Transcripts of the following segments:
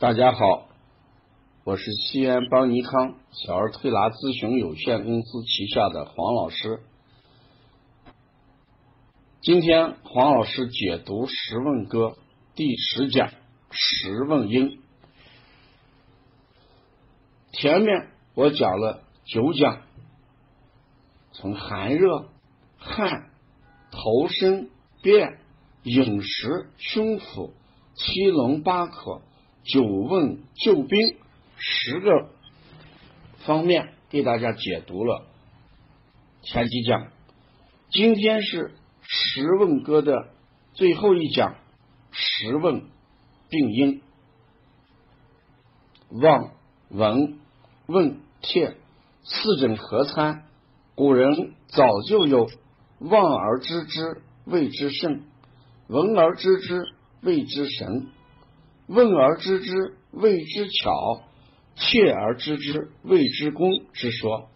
大家好，我是西安邦尼康小儿推拿咨询有限公司旗下的黄老师。今天黄老师解读《十问歌》第十讲《十问音》。前面我讲了九讲，从寒热、汗、头身、便、饮食、胸腹、七龙八科。九问救兵十个方面给大家解读了前几讲，今天是十问歌的最后一讲，十问病因。望、闻、问、切四诊合参，古人早就有望而知之谓之圣，闻而知之谓之神。问而知之谓之巧，切而知之谓之功之说。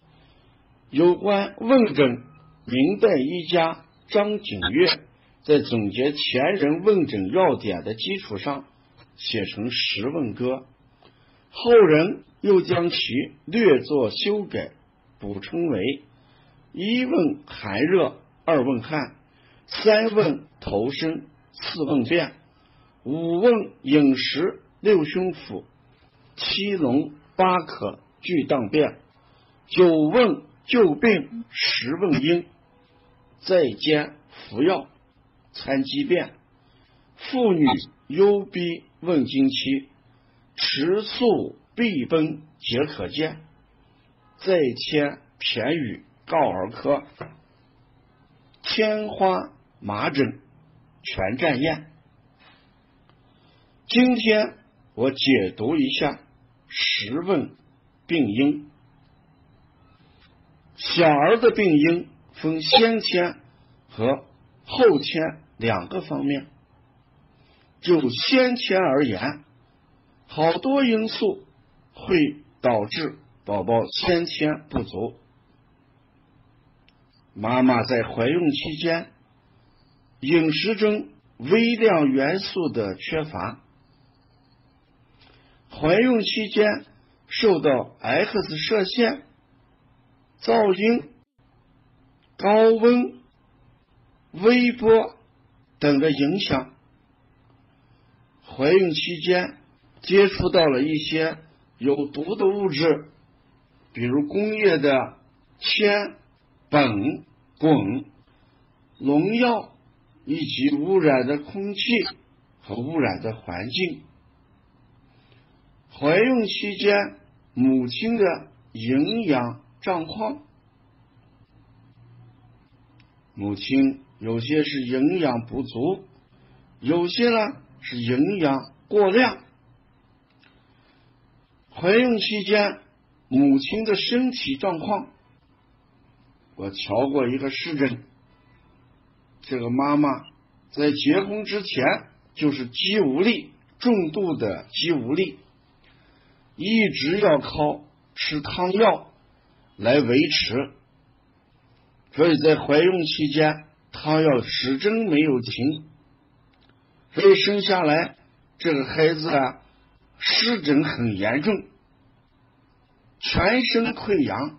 有关问诊，明代医家张景岳在总结前人问诊要点的基础上，写成《十问歌》，后人又将其略作修改，补充为：一问寒热，二问汗，三问头身，四问便。五问饮食，六胸腹，七龙八渴俱当便。九问救病，十问因，在兼服药参机变。妇女忧逼问经期，迟速必崩皆可见。再添偏语告儿科，天花麻疹全占验。今天我解读一下十问病因。小儿的病因分先天和后天两个方面。就先天而言，好多因素会导致宝宝先天不足。妈妈在怀孕期间，饮食中微量元素的缺乏。怀孕期间受到 X 射线、噪音、高温、微波等的影响，怀孕期间接触到了一些有毒的物质，比如工业的铅、苯、汞、农药以及污染的空气和污染的环境。怀孕期间，母亲的营养状况，母亲有些是营养不足，有些呢是营养过量。怀孕期间，母亲的身体状况，我瞧过一个视诊，这个妈妈在结婚之前就是肌无力，重度的肌无力。一直要靠吃汤药来维持，所以在怀孕期间汤药始终没有停，所以生下来这个孩子啊湿疹很严重，全身溃疡，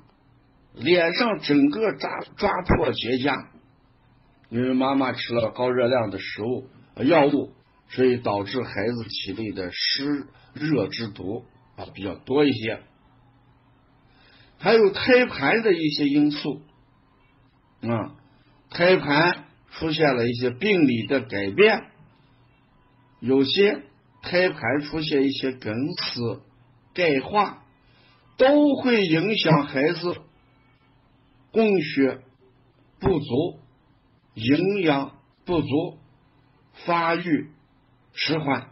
脸上整个抓抓破结痂，因为妈妈吃了高热量的食物药物，所以导致孩子体内的湿热之毒。啊，比较多一些，还有胎盘的一些因素啊，胎盘出现了一些病理的改变，有些胎盘出现一些梗死、钙化，都会影响孩子供血不足、营养不足、发育迟缓，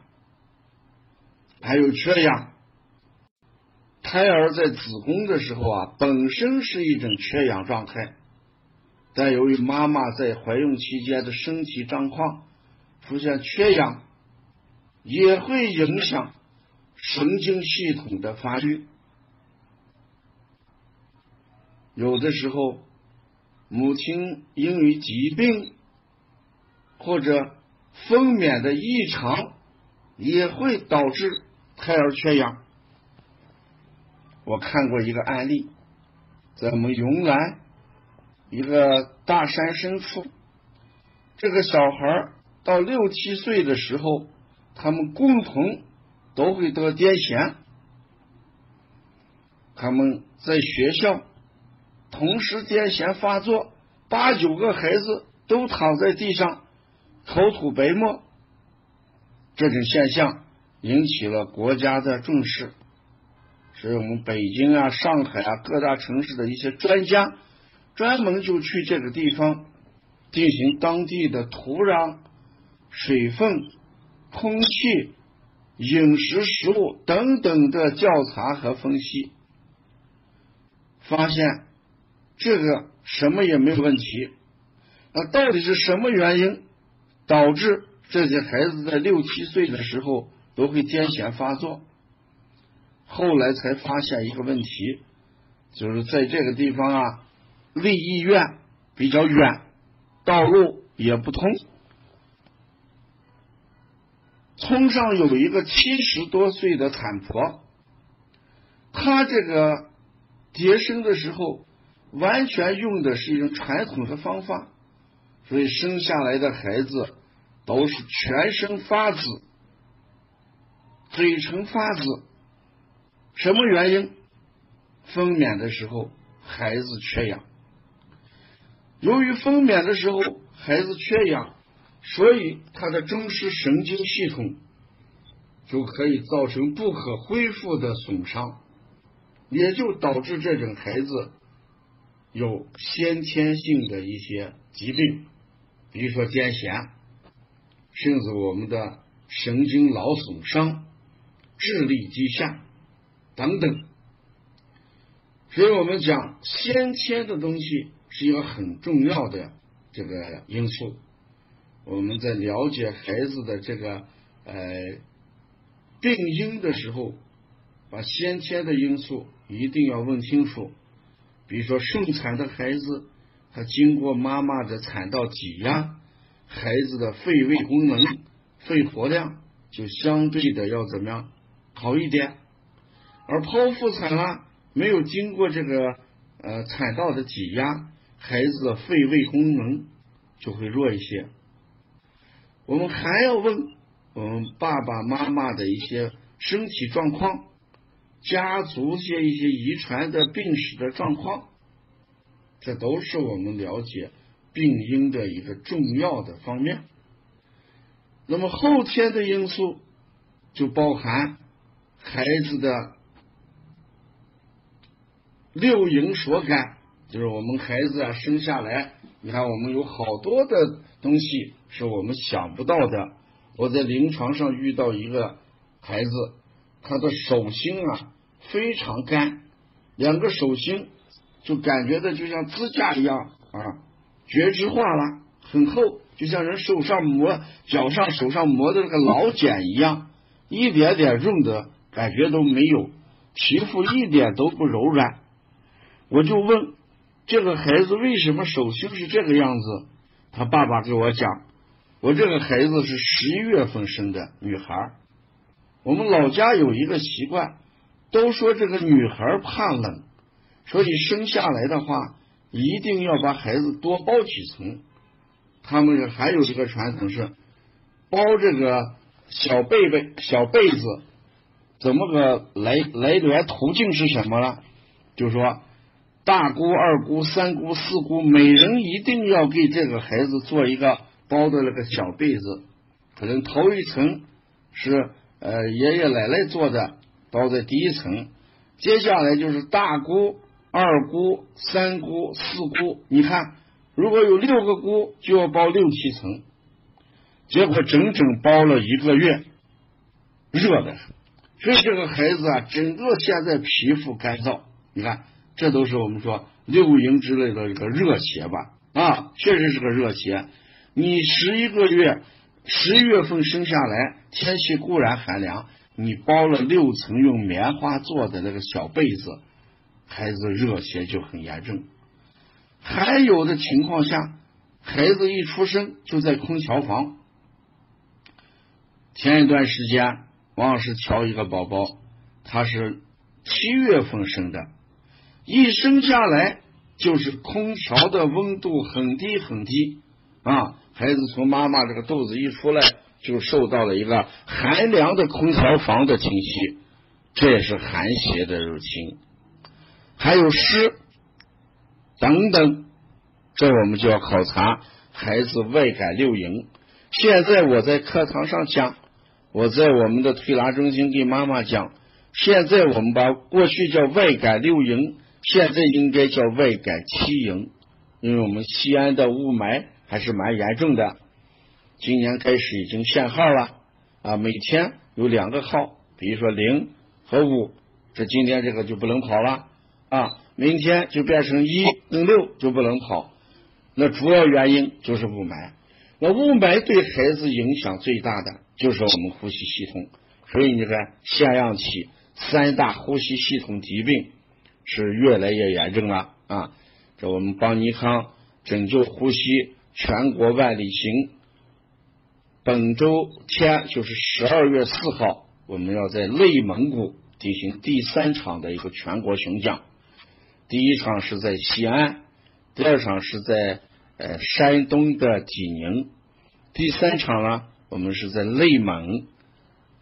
还有缺氧。胎儿在子宫的时候啊，本身是一种缺氧状态，但由于妈妈在怀孕期间的身体状况出现缺氧，也会影响神经系统的发育。有的时候，母亲因为疾病或者分娩的异常，也会导致胎儿缺氧。我看过一个案例，在我们云南一个大山深处，这个小孩到六七岁的时候，他们共同都会得癫痫。他们在学校同时癫痫发作，八九个孩子都躺在地上，口吐白沫。这种现象引起了国家的重视，所以我们北京啊、上海啊各大城市的一些专家专门就去这个地方进行当地的土壤、水分、空气、饮食、食物等等的调查和分析。发现这个什么也没有问题，那到底是什么原因导致这些孩子在六七岁的时候都会癫痫发作？后来才发现一个问题，就是在这个地方啊，离医院比较远，道路也不通。村上有一个七十多岁的产婆，她这个。接生的时候，完全用的是一种传统的方法，所以生下来的孩子都是全身发紫、嘴唇发紫。什么原因？分娩的时候孩子缺氧。由于分娩的时候孩子缺氧，所以他的中枢神经系统就可以造成不可恢复的损伤。也就导致这种孩子有先天性的一些疾病，比如说癫痫，甚至我们的神经脑损伤、智力低下等等。所以我们讲先天的东西是一个很重要的这个因素。我们在了解孩子的这个呃病因的时候。把先天的因素一定要问清楚，比如说顺产的孩子，他经过妈妈的产道挤压，孩子的肺胃功能、肺活量就相对的要怎么样好一点，而剖腹产啊，没有经过这个呃产道的挤压，孩子的肺胃功能就会弱一些。我们还要问我们爸爸妈妈的一些身体状况。家族些一些遗传的病史的状况，这都是我们了解病因的一个重要的方面。那么后天的因素就包含孩子的六淫所感，就是我们孩子啊生下来，你看我们有好多的东西是我们想不到的。我在临床上遇到一个孩子。他的手心啊非常干，两个手心就感觉的就像支架一样啊，角质化了，很厚，就像人手上磨、脚上、手上磨的那个老茧一样，一点点润的感觉都没有，皮肤一点都不柔软。我就问这个孩子为什么手心是这个样子？他爸爸给我讲，我这个孩子是十一月份生的女孩。我们老家有一个习惯，都说这个女孩怕冷，所以生下来的话一定要把孩子多包几层。他们还有一个传统是包这个小被被小被子，怎么个来来源途径是什么呢？就说大姑、二姑、三姑、四姑，每人一定要给这个孩子做一个包的那个小被子，可能头一层是。呃，爷爷奶奶做的包在第一层，接下来就是大姑、二姑、三姑、四姑。你看，如果有六个姑，就要包六七层。结果整整包了一个月，热的。所以这个孩子啊，整个现在皮肤干燥。你看，这都是我们说六淫之类的一个热邪吧？啊，确实是个热邪。你十一个月。十一月份生下来，天气固然寒凉，你包了六层用棉花做的那个小被子，孩子热邪就很严重。还有的情况下，孩子一出生就在空调房。前一段时间，王老师瞧一个宝宝，他是七月份生的，一生下来就是空调的温度很低很低啊，孩子从妈妈这个肚子一出来，就受到了一个寒凉的空调房的侵袭，这也是寒邪的入侵，还有湿等等，这我们就要考察孩子外感六淫。现在我在课堂上讲。我在我们的推拿中心给妈妈讲，现在我们把过去叫外感六淫，现在应该叫外感七淫，因为我们西安的雾霾还是蛮严重的，今年开始已经限号了啊，每天有两个号，比如说零和五，这今天这个就不能跑了啊，明天就变成一跟六就不能跑，那主要原因就是雾霾，那雾霾对孩子影响最大的。就是我们呼吸系统，所以你看，腺样体三大呼吸系统疾病是越来越严重了啊！这我们邦尼康拯救呼吸全国万里行，本周天就是十二月四号，我们要在内蒙古进行第三场的一个全国巡讲。第一场是在西安，第二场是在呃山东的济宁，第三场呢？我们是在内蒙，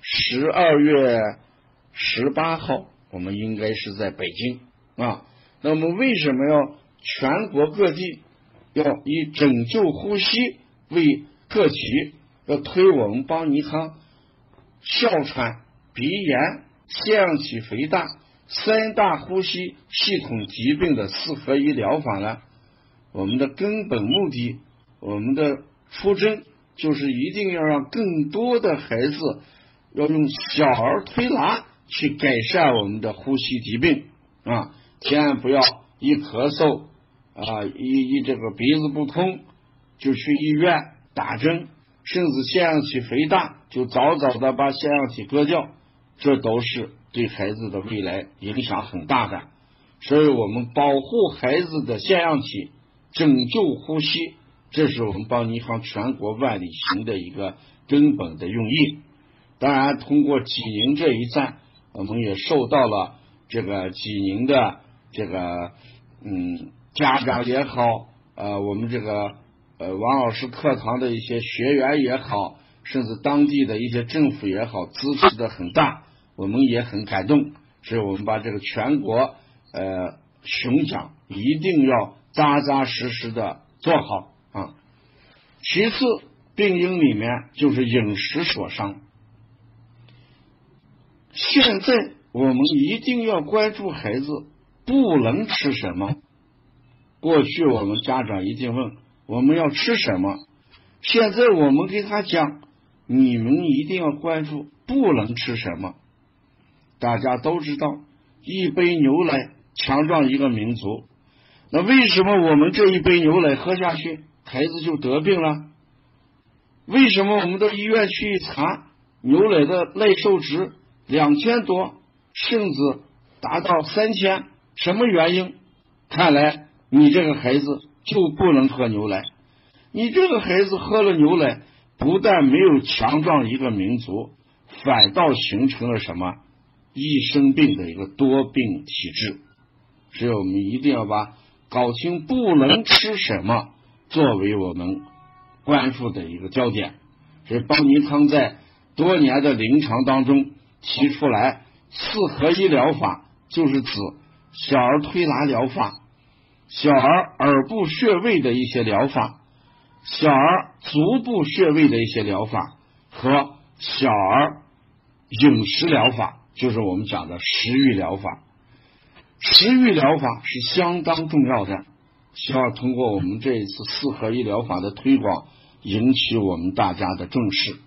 十二月十八号，我们应该是在北京啊。那么为什么要全国各地要以拯救呼吸为特旗，要推我们邦尼康哮喘、鼻炎、腺样体肥大三大呼吸系统疾病的四合一疗法呢？我们的根本目的，我们的出征。就是一定要让更多的孩子要用小儿推拿去改善我们的呼吸疾病啊，千万不要一咳嗽啊，一一这个鼻子不通就去医院打针，甚至腺样体肥大就早早的把腺样体割掉，这都是对孩子的未来影响很大的。所以我们保护孩子的腺样体，拯救呼吸。这是我们邦尼康全国万里行的一个根本的用意。当然，通过济宁这一站，我们也受到了这个济宁的这个嗯家长也好，呃，我们这个呃王老师课堂的一些学员也好，甚至当地的一些政府也好，支持的很大，我们也很感动。所以我们把这个全国呃巡讲一定要扎扎实实的做好。啊，其次，病因里面就是饮食所伤。现在我们一定要关注孩子不能吃什么。过去我们家长一定问我们要吃什么，现在我们给他讲，你们一定要关注不能吃什么。大家都知道，一杯牛奶强壮一个民族。那为什么我们这一杯牛奶喝下去？孩子就得病了，为什么我们到医院去一查，牛奶的耐受值两千多，甚至达到三千，什么原因？看来你这个孩子就不能喝牛奶，你这个孩子喝了牛奶，不但没有强壮一个民族，反倒形成了什么？一生病的一个多病体质。所以我们一定要把搞清不能吃什么。作为我们关注的一个焦点，所以邦尼康在多年的临床当中提出来四合一疗法，就是指小儿推拿疗法、小儿耳部穴位的一些疗法、小儿足部穴位的一些疗法和小儿饮食疗法，就是我们讲的食欲疗法。食欲疗法是相当重要的。希望通过我们这一次四合一疗法的推广，引起我们大家的重视。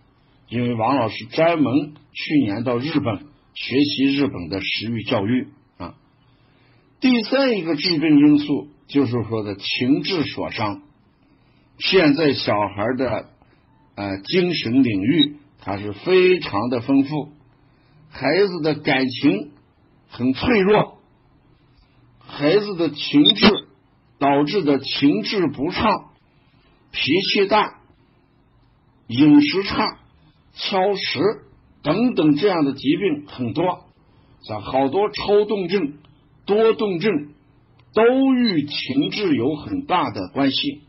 因为王老师专门去年到日本学习日本的食欲教育。第三一个致病因素就是说的情志所伤。现在小孩的呃精神领域它是非常的丰富，孩子的感情很脆弱，孩子的情志。导致的情志不畅、脾气大、饮食差、挑食等等这样的疾病很多，像好多抽动症、多动症都与情志有很大的关系，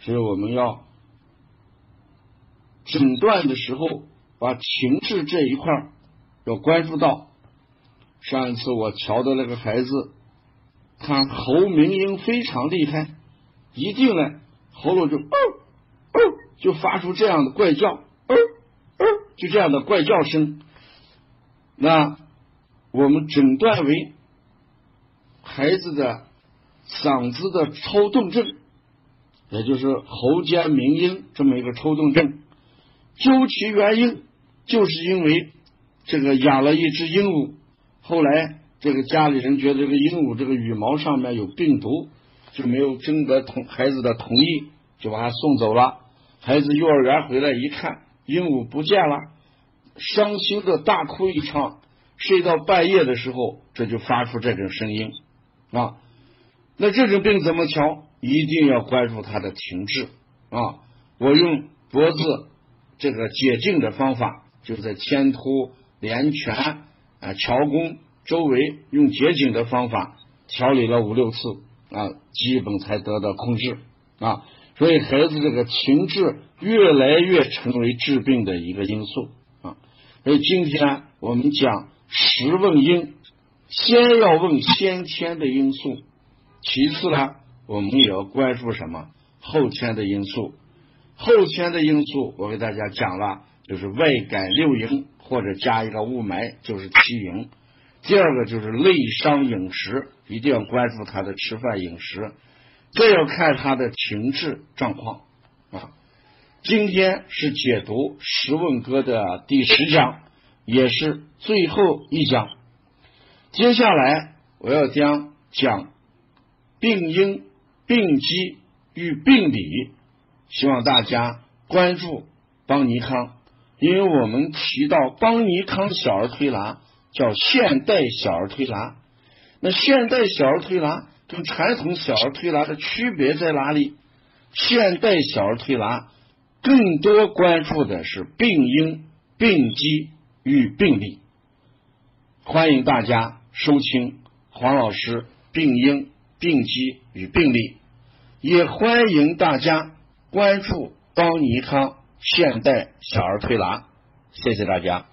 所以我们要诊断的时候把情志这一块要关注到。上一次我瞧的那个孩子，他喉鸣音非常厉害，一进来喉咙就哦哦就发出这样的怪叫，哦哦就这样的怪叫声。那我们诊断为孩子的嗓子的抽动症，也就是喉间鸣音这么一个抽动症。究其原因，就是因为这个养了一只鹦鹉。后来，这个家里人觉得这个鹦鹉这个羽毛上面有病毒，就没有征得同孩子的同意，就把他送走了。孩子幼儿园回来一看，鹦鹉不见了，伤心的大哭一场。睡到半夜的时候，这就发出这种声音啊。那这种病怎么调？一定要关注他的停滞啊。我用脖子这个解痉的方法，就是在前突连拳。啊，桥弓周围用结颈的方法调理了五六次啊，基本才得到控制啊。所以孩子这个情志越来越成为治病的一个因素啊。所以今天我们讲十问因，先要问先天的因素，其次呢，我们也要关注什么后天的因素。后天的因素，我给大家讲了，就是外感六淫。或者加一个雾霾就是七淫。第二个就是内伤饮食，一定要关注他的吃饭饮食，再要看他的情志状况啊。今天是解读《十问歌》的第十讲，也是最后一讲。接下来我要将讲病因、病机与病理，希望大家关注邦尼康。因为我们提到邦尼康小儿推拿叫现代小儿推拿，那现代小儿推拿跟传统小儿推拿的区别在哪里？现代小儿推拿更多关注的是病因、病机与病理。欢迎大家收听黄老师病因、病机与病例，也欢迎大家关注高尼康。现代小儿推拿，谢谢大家。